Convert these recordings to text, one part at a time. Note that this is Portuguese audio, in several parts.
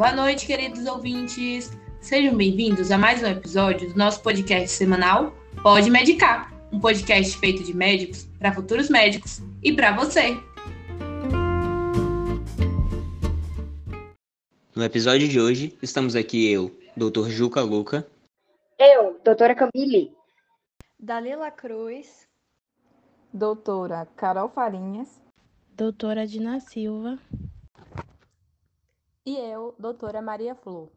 Boa noite, queridos ouvintes. Sejam bem-vindos a mais um episódio do nosso podcast semanal Pode Medicar, um podcast feito de médicos para futuros médicos e para você. No episódio de hoje, estamos aqui eu, Dr. Juca Luca. Eu, doutora Camille. Dalila Cruz. Doutora Carol Farinhas. Doutora Dina Silva. E eu, doutora Maria Flor.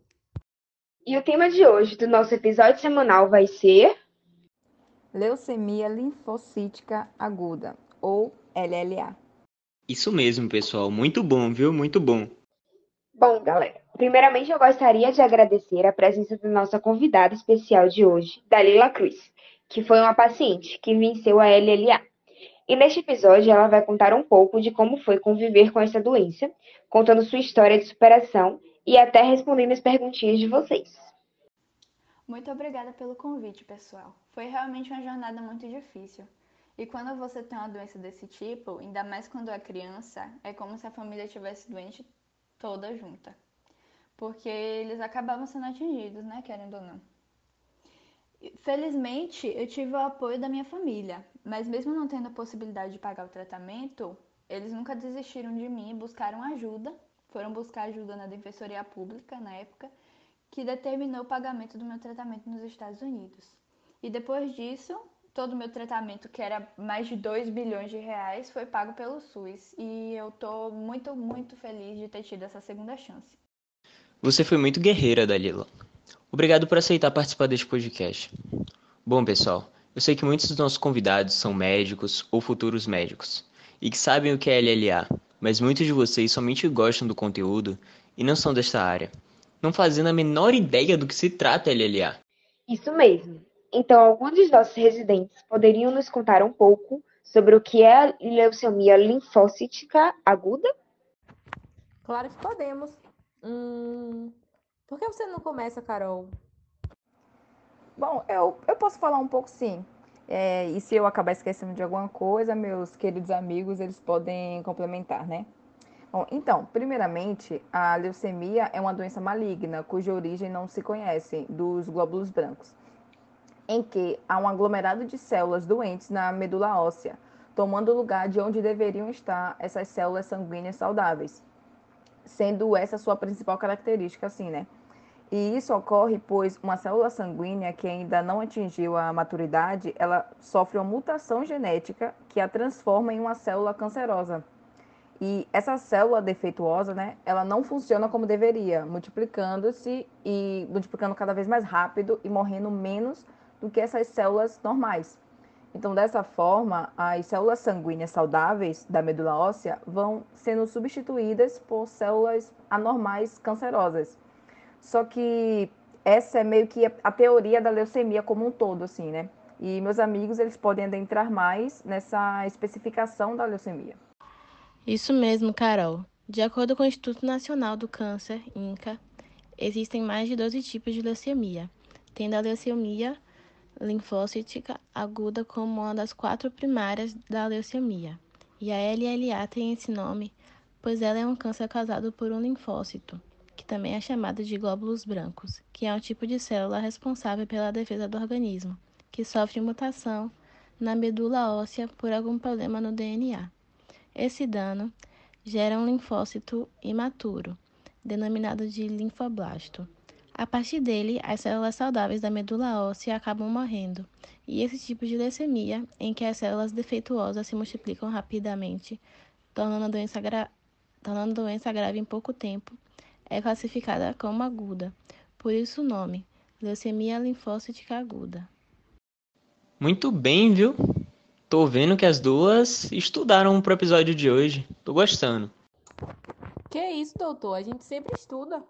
E o tema de hoje do nosso episódio semanal vai ser Leucemia linfocítica aguda, ou LLA. Isso mesmo, pessoal. Muito bom, viu? Muito bom. Bom, galera, primeiramente eu gostaria de agradecer a presença da nossa convidada especial de hoje, Dalila Cruz, que foi uma paciente que venceu a LLA. E neste episódio ela vai contar um pouco de como foi conviver com essa doença, contando sua história de superação e até respondendo as perguntinhas de vocês. Muito obrigada pelo convite, pessoal. Foi realmente uma jornada muito difícil. E quando você tem uma doença desse tipo, ainda mais quando é criança, é como se a família tivesse doente toda junta. Porque eles acabavam sendo atingidos, né, querendo ou não. Felizmente, eu tive o apoio da minha família, mas mesmo não tendo a possibilidade de pagar o tratamento, eles nunca desistiram de mim e buscaram ajuda. Foram buscar ajuda na Defensoria Pública na época, que determinou o pagamento do meu tratamento nos Estados Unidos. E depois disso, todo o meu tratamento, que era mais de 2 bilhões de reais, foi pago pelo SUS. E eu tô muito, muito feliz de ter tido essa segunda chance. Você foi muito guerreira, Dalila. Obrigado por aceitar participar deste podcast. Bom, pessoal, eu sei que muitos dos nossos convidados são médicos ou futuros médicos e que sabem o que é LLA, mas muitos de vocês somente gostam do conteúdo e não são desta área, não fazendo a menor ideia do que se trata LLA. Isso mesmo. Então, alguns dos nossos residentes poderiam nos contar um pouco sobre o que é a leucemia linfocítica aguda? Claro que podemos. Hum, por que você não começa, Carol? Bom, eu, eu posso falar um pouco sim. É, e se eu acabar esquecendo de alguma coisa, meus queridos amigos, eles podem complementar, né? Bom, então, primeiramente, a leucemia é uma doença maligna cuja origem não se conhece dos glóbulos brancos, em que há um aglomerado de células doentes na medula óssea, tomando o lugar de onde deveriam estar essas células sanguíneas saudáveis, sendo essa sua principal característica, assim, né? E isso ocorre pois uma célula sanguínea que ainda não atingiu a maturidade, ela sofre uma mutação genética que a transforma em uma célula cancerosa. E essa célula defeituosa, né, ela não funciona como deveria, multiplicando-se e multiplicando cada vez mais rápido e morrendo menos do que essas células normais. Então, dessa forma, as células sanguíneas saudáveis da medula óssea vão sendo substituídas por células anormais cancerosas. Só que essa é meio que a teoria da leucemia como um todo, assim, né? E meus amigos, eles podem adentrar mais nessa especificação da leucemia. Isso mesmo, Carol. De acordo com o Instituto Nacional do Câncer, INCA, existem mais de 12 tipos de leucemia, tendo a leucemia linfocítica aguda como uma das quatro primárias da leucemia. E a LLA tem esse nome, pois ela é um câncer causado por um linfócito, que também é chamado de glóbulos brancos, que é um tipo de célula responsável pela defesa do organismo, que sofre mutação na medula óssea por algum problema no DNA. Esse dano gera um linfócito imaturo, denominado de linfoblasto. A partir dele, as células saudáveis da medula óssea acabam morrendo, e esse tipo de leucemia, em que as células defeituosas se multiplicam rapidamente, tornando a doença, gra... tornando a doença grave em pouco tempo, é classificada como aguda, por isso o nome, leucemia linfocítica aguda. Muito bem, viu? Tô vendo que as duas estudaram pro episódio de hoje. Tô gostando. Que isso, doutor? A gente sempre estuda.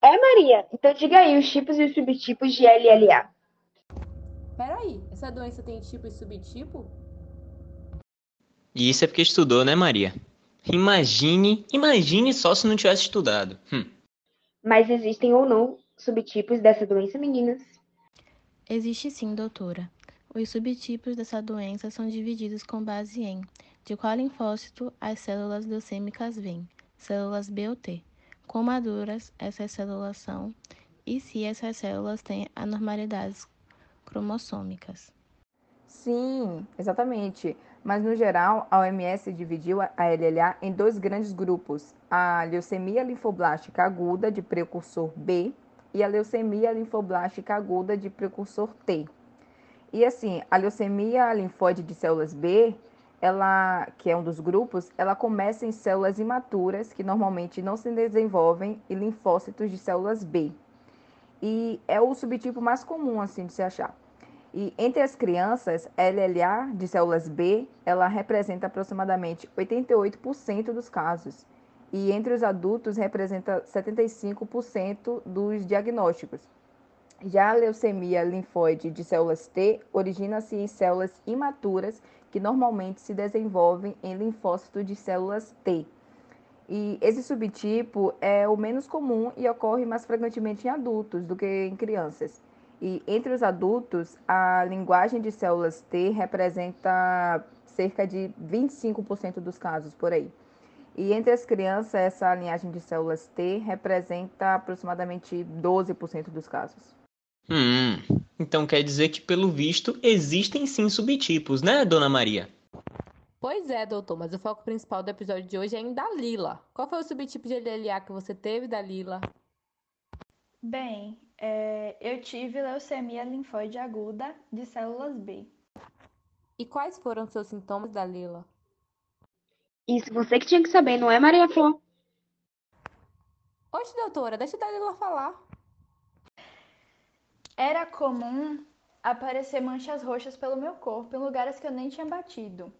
É, Maria. Então diga aí os tipos e os subtipos de LLA. Peraí, essa doença tem tipo e subtipo? E isso é porque estudou, né, Maria? Imagine, imagine só se não tivesse estudado. Hum. Mas existem ou não subtipos dessa doença, meninas? Existe sim, doutora. Os subtipos dessa doença são divididos com base em de qual linfócito as células leucêmicas vêm, células B ou T, quão maduras essas células são e se essas células têm anormalidades cromossômicas. Sim, exatamente. Mas no geral, a OMS dividiu a LLA em dois grandes grupos: a leucemia linfoblástica aguda de precursor B e a leucemia linfoblástica aguda de precursor T. E assim, a leucemia linfóide de células B, ela, que é um dos grupos, ela começa em células imaturas que normalmente não se desenvolvem em linfócitos de células B. E é o subtipo mais comum assim de se achar. E entre as crianças, LLA de células B, ela representa aproximadamente 88% dos casos. E entre os adultos, representa 75% dos diagnósticos. Já a leucemia linfóide de células T origina-se em células imaturas que normalmente se desenvolvem em linfócito de células T. E esse subtipo é o menos comum e ocorre mais frequentemente em adultos do que em crianças. E entre os adultos, a linguagem de células T representa cerca de 25% dos casos por aí. E entre as crianças, essa linhagem de células T representa aproximadamente 12% dos casos. Hum, então quer dizer que, pelo visto, existem sim subtipos, né, dona Maria? Pois é, doutor, mas o foco principal do episódio de hoje é em Dalila. Qual foi o subtipo de LLA que você teve, Dalila? Bem, é, eu tive leucemia linfóide aguda de células B. E quais foram os seus sintomas, Dalila? Isso você que tinha que saber, não é, Maria Flor? Oxe, doutora, deixa a Dalila falar. Era comum aparecer manchas roxas pelo meu corpo, em lugares que eu nem tinha batido.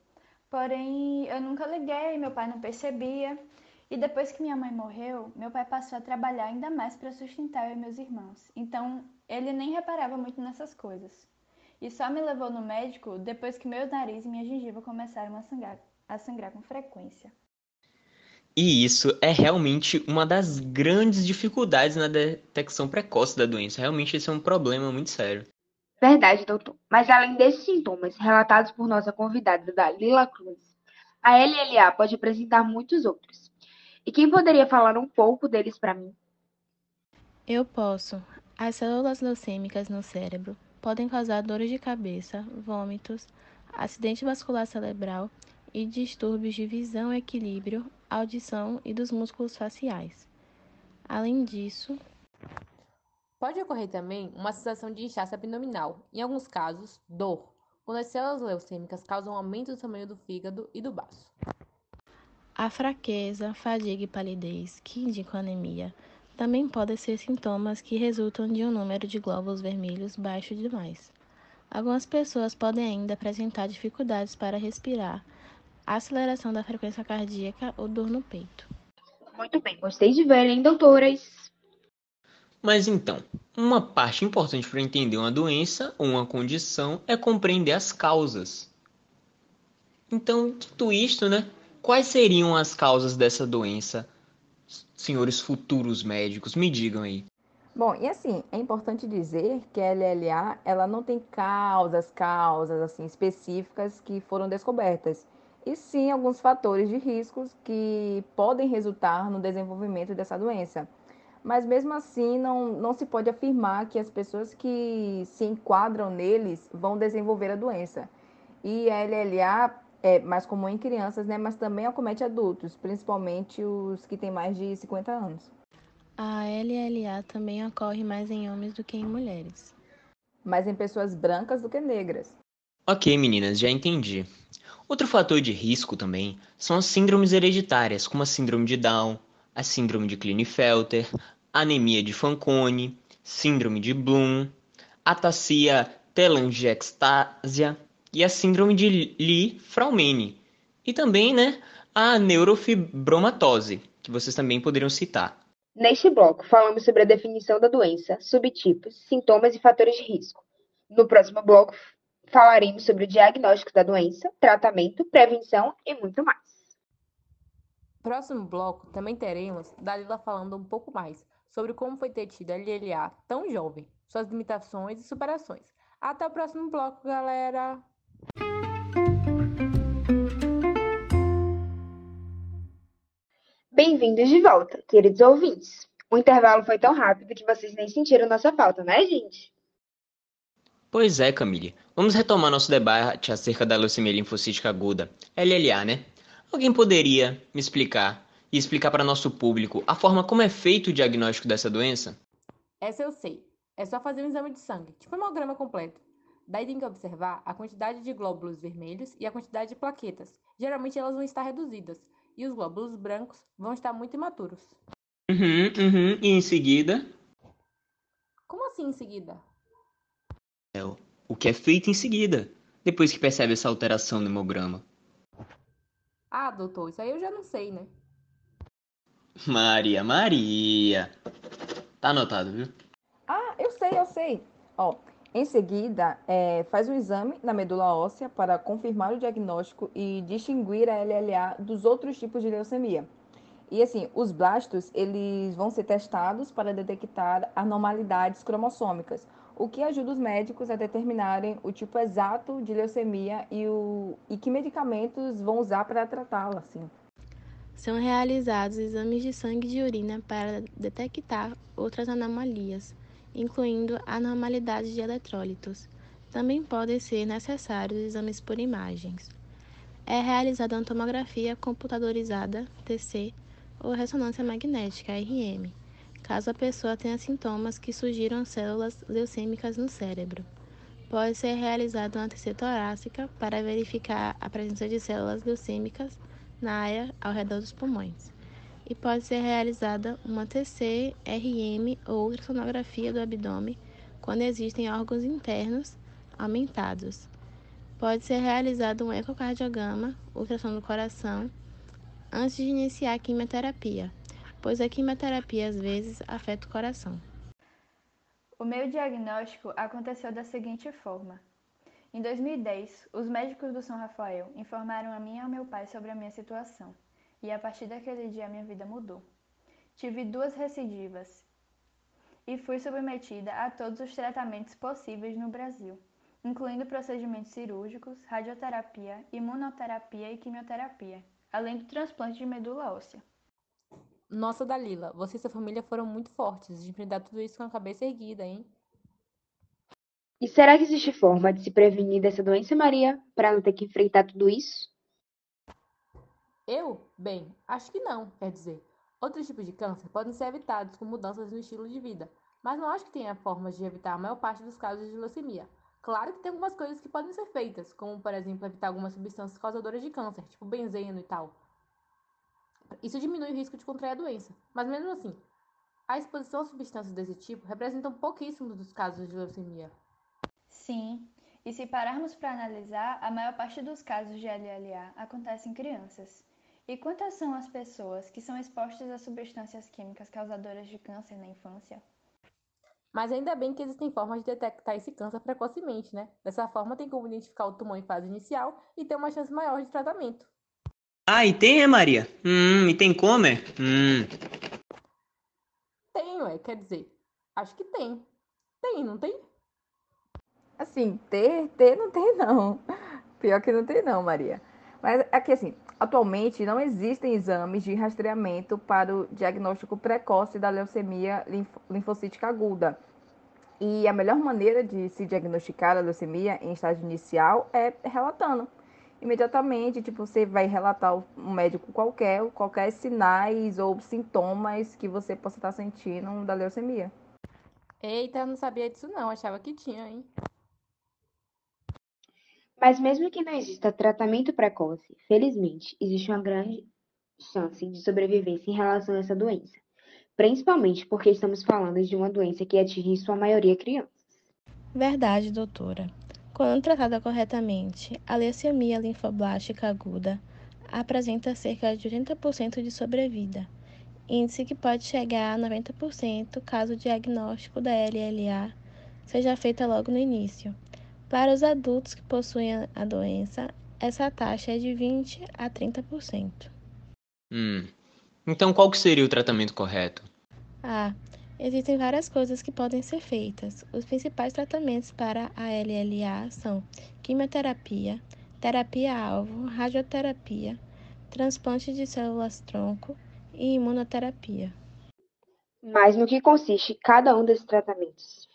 Porém, eu nunca liguei, meu pai não percebia. E depois que minha mãe morreu, meu pai passou a trabalhar ainda mais para sustentar eu e meus irmãos. Então, ele nem reparava muito nessas coisas. E só me levou no médico depois que meu nariz e minha gengiva começaram a sangrar, a sangrar com frequência. E isso é realmente uma das grandes dificuldades na detecção precoce da doença. Realmente esse é um problema muito sério. Verdade, doutor. Mas além desses sintomas relatados por nossa convidada da Lila Cruz, a LLA pode apresentar muitos outros. E quem poderia falar um pouco deles para mim? Eu posso. As células leucêmicas no cérebro podem causar dores de cabeça, vômitos, acidente vascular cerebral e distúrbios de visão, equilíbrio, audição e dos músculos faciais. Além disso, pode ocorrer também uma sensação de inchaço abdominal, em alguns casos, dor, quando as células leucêmicas causam aumento do tamanho do fígado e do baço. A fraqueza, fadiga e palidez, que indicam anemia, também podem ser sintomas que resultam de um número de glóbulos vermelhos baixo demais. Algumas pessoas podem ainda apresentar dificuldades para respirar, aceleração da frequência cardíaca ou dor no peito. Muito bem, gostei de ver, hein, doutoras? Mas então, uma parte importante para entender uma doença ou uma condição é compreender as causas. Então, dito isto, né? Quais seriam as causas dessa doença, senhores futuros médicos? Me digam aí. Bom, e assim, é importante dizer que a LLA, ela não tem causas, causas assim específicas que foram descobertas, e sim alguns fatores de riscos que podem resultar no desenvolvimento dessa doença. Mas mesmo assim, não, não se pode afirmar que as pessoas que se enquadram neles vão desenvolver a doença. E a LLA é mais comum em crianças, né? Mas também acomete adultos, principalmente os que têm mais de 50 anos. A LLA também ocorre mais em homens do que em mulheres. Mais em pessoas brancas do que negras. Ok, meninas, já entendi. Outro fator de risco também são as síndromes hereditárias, como a síndrome de Down, a síndrome de Klinefelter, anemia de Fanconi, síndrome de Bloom, ataxia telangiectasia, e a síndrome de Lee-Fraumeni. E também, né, a neurofibromatose, que vocês também poderiam citar. Neste bloco, falamos sobre a definição da doença, subtipos, sintomas e fatores de risco. No próximo bloco, falaremos sobre o diagnóstico da doença, tratamento, prevenção e muito mais. Próximo bloco, também teremos Dalila falando um pouco mais sobre como foi ter tido a LLA tão jovem, suas limitações e superações. Até o próximo bloco, galera! Bem-vindos de volta, queridos ouvintes. O intervalo foi tão rápido que vocês nem sentiram nossa falta, né, gente? Pois é, Camille. Vamos retomar nosso debate acerca da leucemia linfocítica aguda, LLA, né? Alguém poderia me explicar e explicar para nosso público a forma como é feito o diagnóstico dessa doença? Essa eu sei. É só fazer um exame de sangue, tipo hemograma completo. Daí tem que observar a quantidade de glóbulos vermelhos e a quantidade de plaquetas. Geralmente elas vão estar reduzidas, e os glóbulos brancos vão estar muito imaturos. Uhum, uhum. E em seguida? Como assim em seguida? É o que é feito em seguida, depois que percebe essa alteração no hemograma. Ah, doutor, isso aí eu já não sei, né? Maria, Maria. Tá anotado, viu? Ah, eu sei, eu sei. Ó, em seguida, é, faz um exame na medula óssea para confirmar o diagnóstico e distinguir a LLA dos outros tipos de leucemia. E assim, os blastos, eles vão ser testados para detectar anormalidades cromossômicas, o que ajuda os médicos a determinarem o tipo exato de leucemia e, o, e que medicamentos vão usar para tratá-la, assim. São realizados exames de sangue e de urina para detectar outras anomalias, incluindo anormalidades de eletrólitos. Também podem ser necessários exames por imagens. É realizada uma tomografia computadorizada, TC, ou ressonância magnética, RM, caso a pessoa tenha sintomas que sugiram células leucêmicas no cérebro. Pode ser realizada uma TC torácica para verificar a presença de células leucêmicas na área ao redor dos pulmões e pode ser realizada uma TC, RM ou ultrassonografia do abdômen quando existem órgãos internos aumentados. Pode ser realizado um ecocardiograma, ultrassom do coração, antes de iniciar a quimioterapia, pois a quimioterapia às vezes afeta o coração. O meu diagnóstico aconteceu da seguinte forma. Em 2010, os médicos do São Rafael informaram a mim e ao meu pai sobre a minha situação e a partir daquele dia minha vida mudou. Tive duas recidivas e fui submetida a todos os tratamentos possíveis no Brasil, incluindo procedimentos cirúrgicos, radioterapia, imunoterapia e quimioterapia, além do transplante de medula óssea. Nossa, Dalila, você e sua família foram muito fortes de enfrentar tudo isso com a cabeça erguida, hein? E será que existe forma de se prevenir dessa doença, Maria, para não ter que enfrentar tudo isso? Eu? Bem, acho que não, quer dizer. Outros tipos de câncer podem ser evitados com mudanças no estilo de vida, mas não acho que tenha formas de evitar a maior parte dos casos de leucemia. Claro que tem algumas coisas que podem ser feitas, como, por exemplo, evitar algumas substâncias causadoras de câncer, tipo benzeno e tal. Isso diminui o risco de contrair a doença, mas mesmo assim, a exposição a substâncias desse tipo representa um pouquíssimo dos casos de leucemia. Sim, e se pararmos para analisar, a maior parte dos casos de LLA acontece em crianças. E quantas são as pessoas que são expostas a substâncias químicas causadoras de câncer na infância? Mas ainda bem que existem formas de detectar esse câncer precocemente, né? Dessa forma, tem como identificar o tumor em fase inicial e ter uma chance maior de tratamento. Ah, e tem, é, Maria? Hum, e tem como, é? Hum. Tem, ué, quer dizer, acho que tem. Tem, não tem? Assim, ter, ter não tem não. Pior que não tem não, Maria. Mas aqui assim, atualmente não existem exames de rastreamento para o diagnóstico precoce da leucemia linfocítica aguda. E a melhor maneira de se diagnosticar a leucemia em estágio inicial é relatando. Imediatamente, tipo, você vai relatar um médico qualquer, qualquer sinais ou sintomas que você possa estar sentindo da leucemia. Eita, não sabia disso não, achava que tinha, hein? Mas mesmo que não exista tratamento precoce, felizmente, existe uma grande chance de sobrevivência em relação a essa doença, principalmente porque estamos falando de uma doença que atinge em sua maioria crianças. Verdade, doutora. Quando tratada corretamente, a leucemia linfoblástica aguda apresenta cerca de 80% de sobrevida, índice que pode chegar a 90% caso o diagnóstico da LLA seja feito logo no início. Para os adultos que possuem a doença, essa taxa é de 20 a 30%. Hum. Então qual que seria o tratamento correto? Ah, existem várias coisas que podem ser feitas. Os principais tratamentos para a LLA são quimioterapia, terapia-alvo, radioterapia, transplante de células-tronco e imunoterapia. Mas no que consiste cada um desses tratamentos?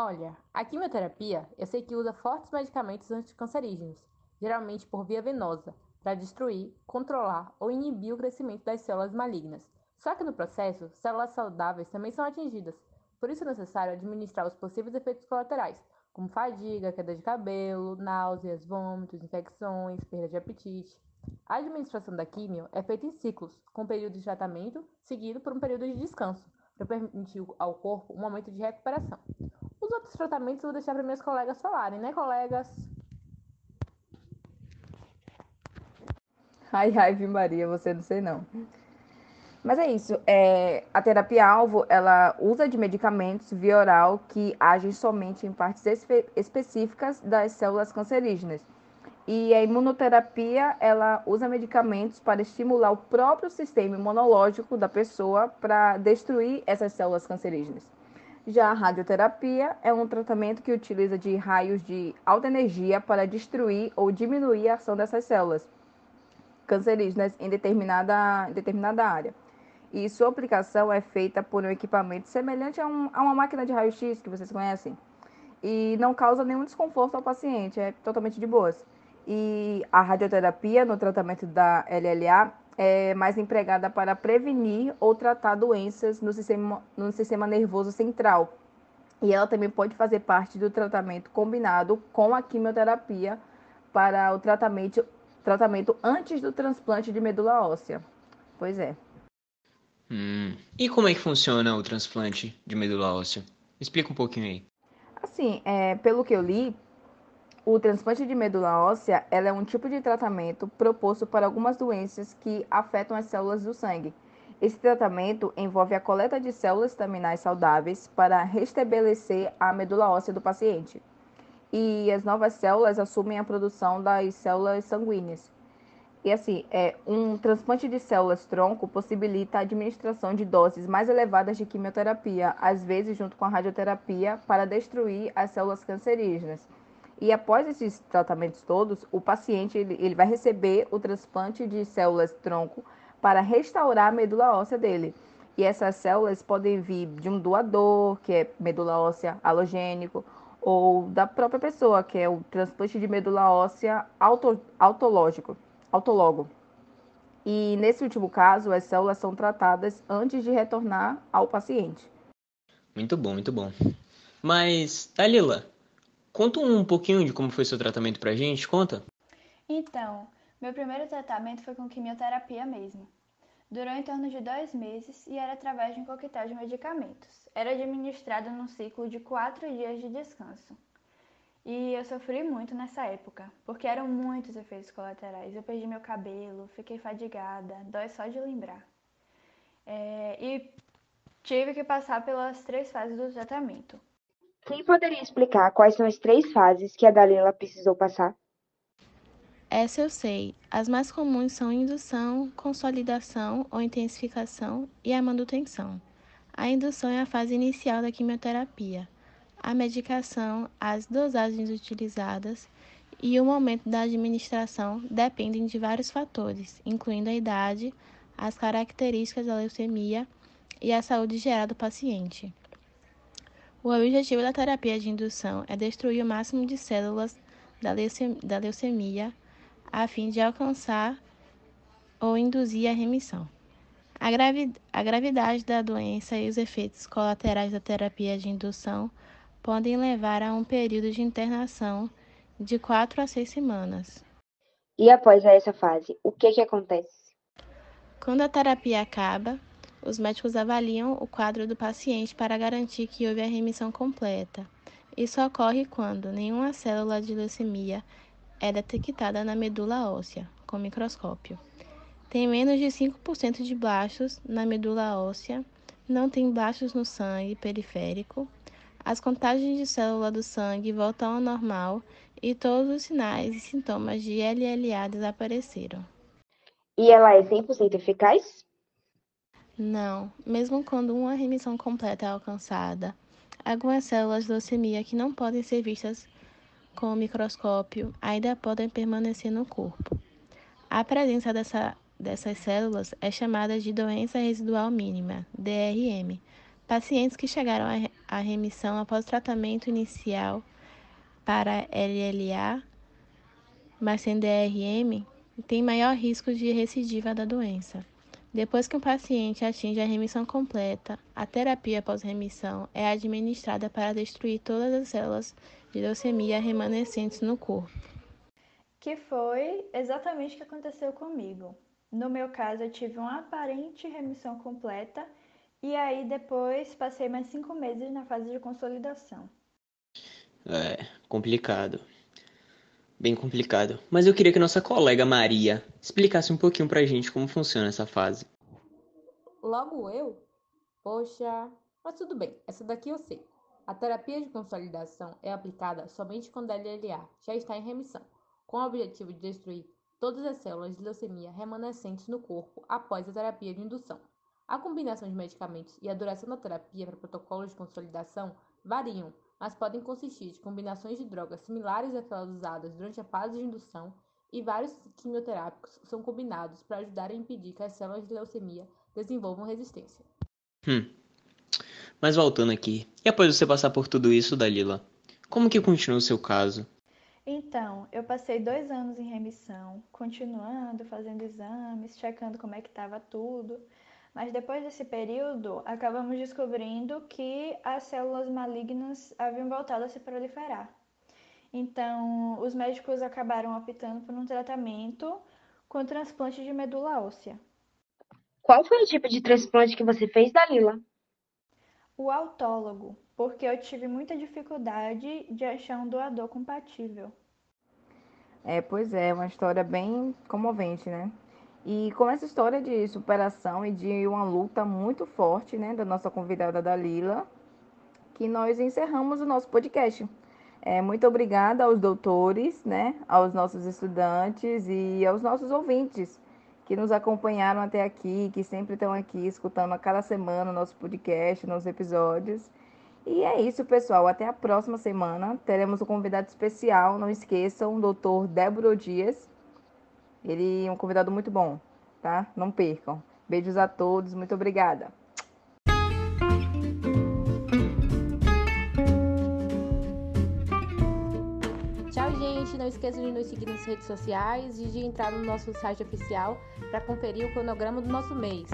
Olha, a quimioterapia eu sei que usa fortes medicamentos anticancerígenos, geralmente por via venosa, para destruir, controlar ou inibir o crescimento das células malignas. Só que no processo, células saudáveis também são atingidas, por isso é necessário administrar os possíveis efeitos colaterais, como fadiga, queda de cabelo, náuseas, vômitos, infecções, perda de apetite. A administração da químio é feita em ciclos, com período de tratamento seguido por um período de descanso, para permitir ao corpo um momento de recuperação. Os outros tratamentos eu vou deixar para meus colegas falarem, né, colegas? Ai, ai, Maria, você não sei não. Mas é isso. É, a terapia-alvo, ela usa de medicamentos via oral que agem somente em partes espe específicas das células cancerígenas. E a imunoterapia, ela usa medicamentos para estimular o próprio sistema imunológico da pessoa para destruir essas células cancerígenas. Já a radioterapia é um tratamento que utiliza de raios de alta energia para destruir ou diminuir a ação dessas células cancerígenas em determinada, em determinada área e sua aplicação é feita por um equipamento semelhante a, um, a uma máquina de raio-x que vocês conhecem e não causa nenhum desconforto ao paciente, é totalmente de boas. E a radioterapia no tratamento da LLA é mais empregada para prevenir ou tratar doenças no sistema, no sistema nervoso central. E ela também pode fazer parte do tratamento combinado com a quimioterapia para o tratamento, tratamento antes do transplante de medula óssea. Pois é. Hum. E como é que funciona o transplante de medula óssea? Explica um pouquinho aí. Assim, é, pelo que eu li, o transplante de medula óssea é um tipo de tratamento proposto para algumas doenças que afetam as células do sangue. Esse tratamento envolve a coleta de células staminais saudáveis para restabelecer a medula óssea do paciente. E as novas células assumem a produção das células sanguíneas. E assim, é, um transplante de células tronco possibilita a administração de doses mais elevadas de quimioterapia, às vezes junto com a radioterapia, para destruir as células cancerígenas. E após esses tratamentos todos, o paciente ele, ele vai receber o transplante de células tronco para restaurar a medula óssea dele. E essas células podem vir de um doador, que é medula óssea halogênico, ou da própria pessoa, que é o transplante de medula óssea auto, autológico. E nesse último caso, as células são tratadas antes de retornar ao paciente. Muito bom, muito bom. Mas, Dalila, conta um pouquinho de como foi seu tratamento pra gente, conta? Então, meu primeiro tratamento foi com quimioterapia mesmo. Durou em torno de dois meses e era através de um coquetel de medicamentos. Era administrado num ciclo de quatro dias de descanso. E eu sofri muito nessa época, porque eram muitos efeitos colaterais. Eu perdi meu cabelo, fiquei fadigada, dói só de lembrar. É, e tive que passar pelas três fases do tratamento. Quem poderia explicar quais são as três fases que a Dalila precisou passar? Essa eu sei. As mais comuns são indução, consolidação ou intensificação e a manutenção. A indução é a fase inicial da quimioterapia a medicação, as dosagens utilizadas e o momento da administração dependem de vários fatores, incluindo a idade, as características da leucemia e a saúde geral do paciente. O objetivo da terapia de indução é destruir o máximo de células da leucemia a fim de alcançar ou induzir a remissão. A, a gravidade da doença e os efeitos colaterais da terapia de indução podem levar a um período de internação de 4 a 6 semanas. E após essa fase, o que, que acontece? Quando a terapia acaba, os médicos avaliam o quadro do paciente para garantir que houve a remissão completa. Isso ocorre quando nenhuma célula de leucemia é detectada na medula óssea com microscópio. Tem menos de 5% de blastos na medula óssea, não tem blastos no sangue periférico as contagens de célula do sangue voltam ao normal e todos os sinais e sintomas de LLA desapareceram. E ela é 100% eficaz? Não, mesmo quando uma remissão completa é alcançada, algumas células de leucemia que não podem ser vistas com o microscópio ainda podem permanecer no corpo. A presença dessa, dessas células é chamada de doença residual mínima, DRM. Pacientes que chegaram à remissão após tratamento inicial para LLA, mas sem DRM, têm maior risco de recidiva da doença. Depois que um paciente atinge a remissão completa, a terapia pós-remissão é administrada para destruir todas as células de leucemia remanescentes no corpo. Que foi exatamente o que aconteceu comigo. No meu caso, eu tive uma aparente remissão completa e aí depois passei mais cinco meses na fase de consolidação. É, complicado. Bem complicado. Mas eu queria que nossa colega Maria explicasse um pouquinho pra gente como funciona essa fase. Logo eu? Poxa, mas tudo bem, essa daqui eu sei. A terapia de consolidação é aplicada somente quando a LLA já está em remissão, com o objetivo de destruir todas as células de leucemia remanescentes no corpo após a terapia de indução. A combinação de medicamentos e a duração da terapia para protocolos de consolidação variam, mas podem consistir de combinações de drogas similares àquelas usadas durante a fase de indução e vários quimioterápicos são combinados para ajudar a impedir que as células de leucemia desenvolvam resistência. Hum. Mas voltando aqui, e após você passar por tudo isso, Dalila, como que continua o seu caso? Então, eu passei dois anos em remissão, continuando, fazendo exames, checando como é que estava tudo. Mas depois desse período, acabamos descobrindo que as células malignas haviam voltado a se proliferar. Então, os médicos acabaram optando por um tratamento com transplante de medula óssea. Qual foi o tipo de transplante que você fez, Dalila? O autólogo, porque eu tive muita dificuldade de achar um doador compatível. É, pois é, uma história bem comovente, né? E com essa história de superação e de uma luta muito forte, né, da nossa convidada Dalila, que nós encerramos o nosso podcast. É, muito obrigada aos doutores, né, aos nossos estudantes e aos nossos ouvintes que nos acompanharam até aqui, que sempre estão aqui escutando a cada semana o nosso podcast, nossos episódios. E é isso, pessoal. Até a próxima semana. Teremos um convidado especial. Não esqueçam, o doutor Débora Dias. Ele é um convidado muito bom, tá? Não percam. Beijos a todos. Muito obrigada. Tchau, gente. Não esqueçam de nos seguir nas redes sociais e de entrar no nosso site oficial para conferir o cronograma do nosso mês.